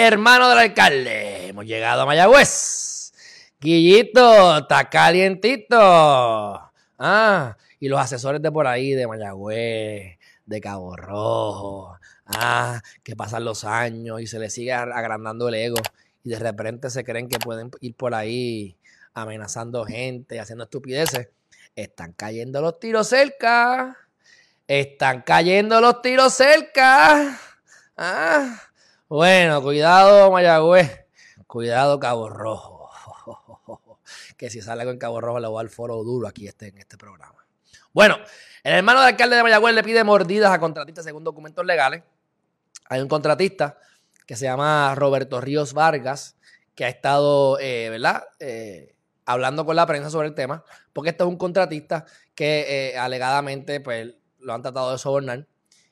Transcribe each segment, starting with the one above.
hermano del alcalde. Hemos llegado a Mayagüez. Guillito, está calientito. Ah, y los asesores de por ahí, de Mayagüez, de Cabo Rojo. Ah, que pasan los años y se les sigue agrandando el ego. Y de repente se creen que pueden ir por ahí amenazando gente, haciendo estupideces. Están cayendo los tiros cerca. Están cayendo los tiros cerca. Ah. Bueno, cuidado Mayagüez. Cuidado Cabo Rojo. Que si sale con Cabo Rojo le voy al foro duro aquí este, en este programa. Bueno, el hermano del alcalde de Mayagüez le pide mordidas a contratistas según documentos legales. Hay un contratista que se llama Roberto Ríos Vargas, que ha estado, eh, ¿verdad? Eh, hablando con la prensa sobre el tema, porque este es un contratista que eh, alegadamente, pues, lo han tratado de sobornar.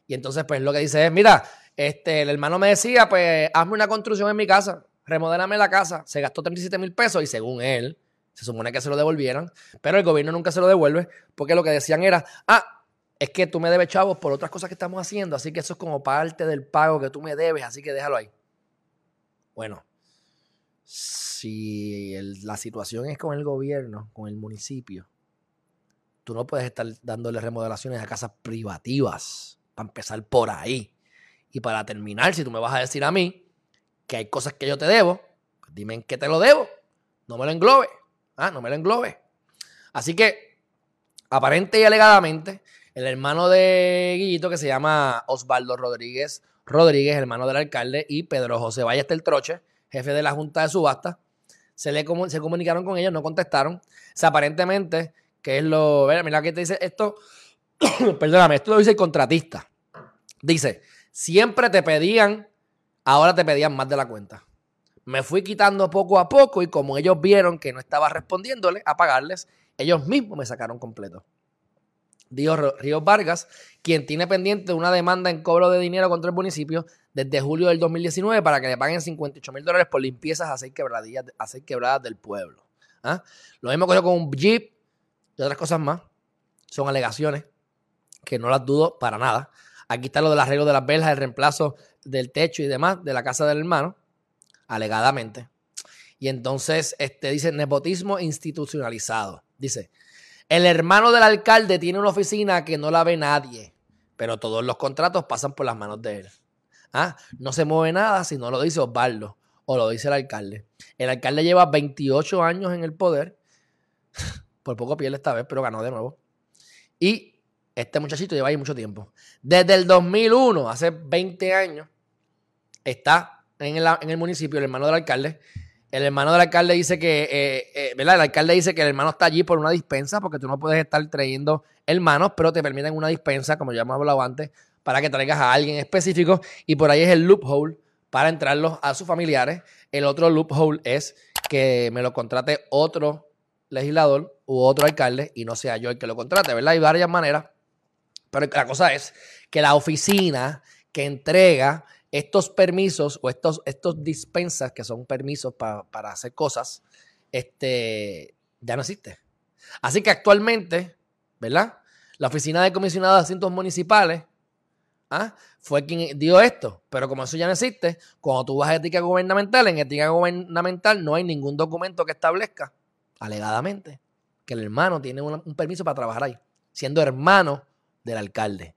Y entonces, pues, lo que dice es, mira, este, el hermano me decía, pues, hazme una construcción en mi casa, remodélame la casa. Se gastó 37 mil pesos y según él, se supone que se lo devolvieran, pero el gobierno nunca se lo devuelve porque lo que decían era, ah, es que tú me debes chavos por otras cosas que estamos haciendo, así que eso es como parte del pago que tú me debes, así que déjalo ahí. Bueno, si la situación es con el gobierno, con el municipio, tú no puedes estar dándole remodelaciones a casas privativas, para empezar por ahí. Y para terminar, si tú me vas a decir a mí que hay cosas que yo te debo, pues dime en qué te lo debo. No me lo englobe. Ah, no me lo englobe. Así que, aparente y alegadamente, el hermano de Guillito, que se llama Osvaldo Rodríguez Rodríguez, hermano del alcalde, y Pedro José Ballester Troche, jefe de la Junta de Subasta, se, le, se comunicaron con ellos, no contestaron. O sea, aparentemente que es lo. Mira, que te dice esto. perdóname, esto lo dice el contratista. Dice: siempre te pedían, ahora te pedían más de la cuenta. Me fui quitando poco a poco y como ellos vieron que no estaba respondiéndole a pagarles, ellos mismos me sacaron completo. Dijo Ríos Vargas, quien tiene pendiente una demanda en cobro de dinero contra el municipio desde julio del 2019 para que le paguen 58 mil dólares por limpiezas a seis, a seis quebradas del pueblo. ¿Ah? Lo mismo cogió con un Jeep, y otras cosas más. Son alegaciones que no las dudo para nada. Aquí está lo del arreglo de las velas, el reemplazo del techo y demás de la casa del hermano, alegadamente. Y entonces este, dice nepotismo institucionalizado. Dice, el hermano del alcalde tiene una oficina que no la ve nadie, pero todos los contratos pasan por las manos de él. Ah, no se mueve nada si no lo dice Osvaldo o lo dice el alcalde. El alcalde lleva 28 años en el poder por poco pierde esta vez, pero ganó de nuevo. Y este muchachito lleva ahí mucho tiempo. Desde el 2001, hace 20 años, está en el, municipio el hermano del alcalde. El hermano del alcalde dice que, eh, eh, ¿verdad? El alcalde dice que el hermano está allí por una dispensa, porque tú no puedes estar trayendo hermanos, pero te permiten una dispensa, como ya hemos hablado antes, para que traigas a alguien específico. Y por ahí es el loophole para entrarlos a sus familiares. El otro loophole es que me lo contrate otro legislador u otro alcalde y no sea yo el que lo contrate, ¿verdad? Hay varias maneras. Pero la cosa es que la oficina que entrega estos permisos o estos, estos dispensas, que son permisos para hacer cosas, este, ya no existe. Así que actualmente, ¿verdad? La oficina de comisionado de asuntos municipales ¿ah? fue quien dio esto. Pero como eso ya no existe, cuando tú vas a ética gubernamental, en ética gubernamental no hay ningún documento que establezca alegadamente, que el hermano tiene un, permiso para trabajar ahí, siendo hermano del alcalde.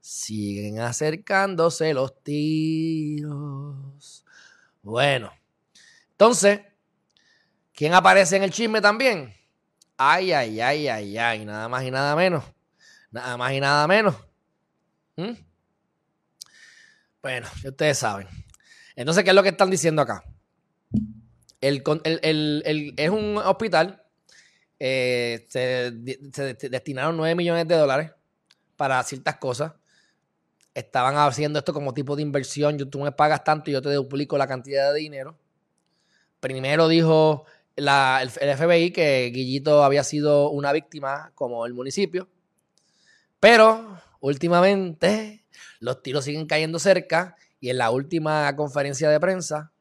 Siguen acercándose los tiros. Bueno, entonces, ¿quién aparece en el chisme también? Ay, ay, ay, ay, ay, nada más y nada menos. Nada más y nada menos. ¿Mm? Bueno, ustedes saben. Entonces, ¿qué es lo que están diciendo acá? es un hospital. Eh, se, destinaron 9 millones de dólares para ciertas cosas. Estaban haciendo esto como tipo de inversión. Yo, tú me pagas tanto y yo te duplico la cantidad de dinero. Primero dijo el, FBI que Guillito había sido una víctima como el municipio. Pero últimamente los tiros siguen cayendo cerca y en la última conferencia de prensa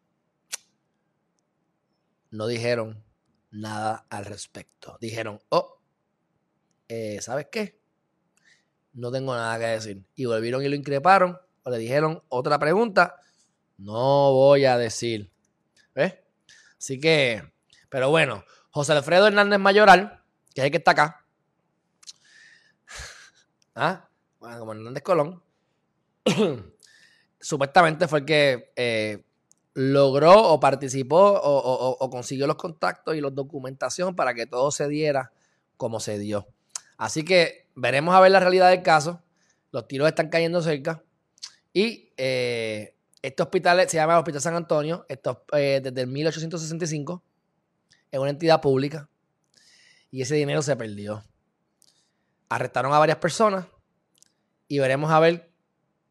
no dijeron nada al respecto. Dijeron, oh, eh, ¿sabes qué? No tengo nada que decir. Y volvieron y lo increparon o le dijeron otra pregunta No voy a decir. ¿Ves? Así que, pero bueno, José Alfredo Hernández Mayoral, que es el que está acá. ¿Ah? Bueno, como Hernández Colón. supuestamente fue el que eh, logró o participó o, consiguió los contactos y la documentación para que todo se diera como se dio. Así que veremos a ver la realidad del caso. Los tiros están cayendo cerca. Y eh, este hospital se llama Hospital San Antonio. Esto eh, desde el 1865. Es una entidad pública. Y ese dinero se perdió. Arrestaron a varias personas. Y veremos a ver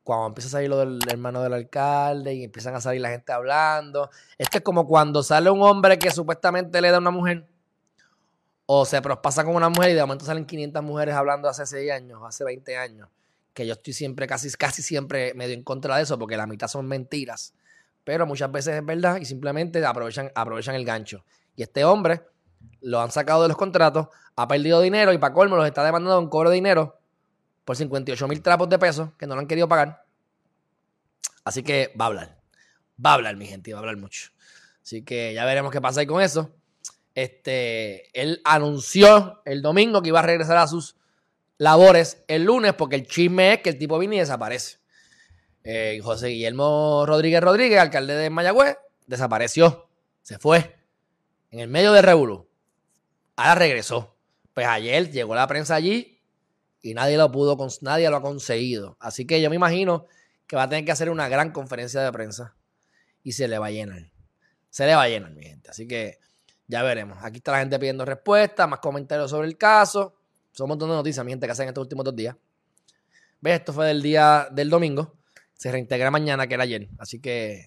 cuando empieza a salir lo del hermano del alcalde y empiezan a salir la gente hablando. Es que es como cuando sale un hombre que supuestamente le da a una mujer o se prospasa con una mujer y de momento salen 500 mujeres hablando hace 6 años, hace 20 años. Que yo estoy siempre, casi, casi siempre medio en contra de eso porque la mitad son mentiras. Pero muchas veces es verdad y simplemente aprovechan, aprovechan el gancho. Y este hombre lo han sacado de los contratos, ha perdido dinero y para colmo los está demandando un cobro de dinero por 58 mil trapos de pesos que no lo han querido pagar. Así que va a hablar. Va a hablar, mi gente, va a hablar mucho. Así que ya veremos qué pasa ahí con eso. Este, él anunció el domingo que iba a regresar a sus labores el lunes porque el chisme es que el tipo viene y desaparece. Eh, José Guillermo Rodríguez Rodríguez, alcalde de Mayagüez, desapareció. Se fue. En el medio de Revolú. Ahora regresó. Pues ayer llegó la prensa allí y nadie lo pudo, nadie lo ha conseguido. Así que yo me imagino que va a tener que hacer una gran conferencia de prensa y se le va a llenar. Se le va a llenar, mi gente. Así que ya veremos. Aquí está la gente pidiendo respuestas, más comentarios sobre el caso. Son un montón de noticias, mi gente, que hacen estos últimos dos días. ¿Ves? Esto fue del día del domingo. Se reintegra mañana, que era ayer. Así que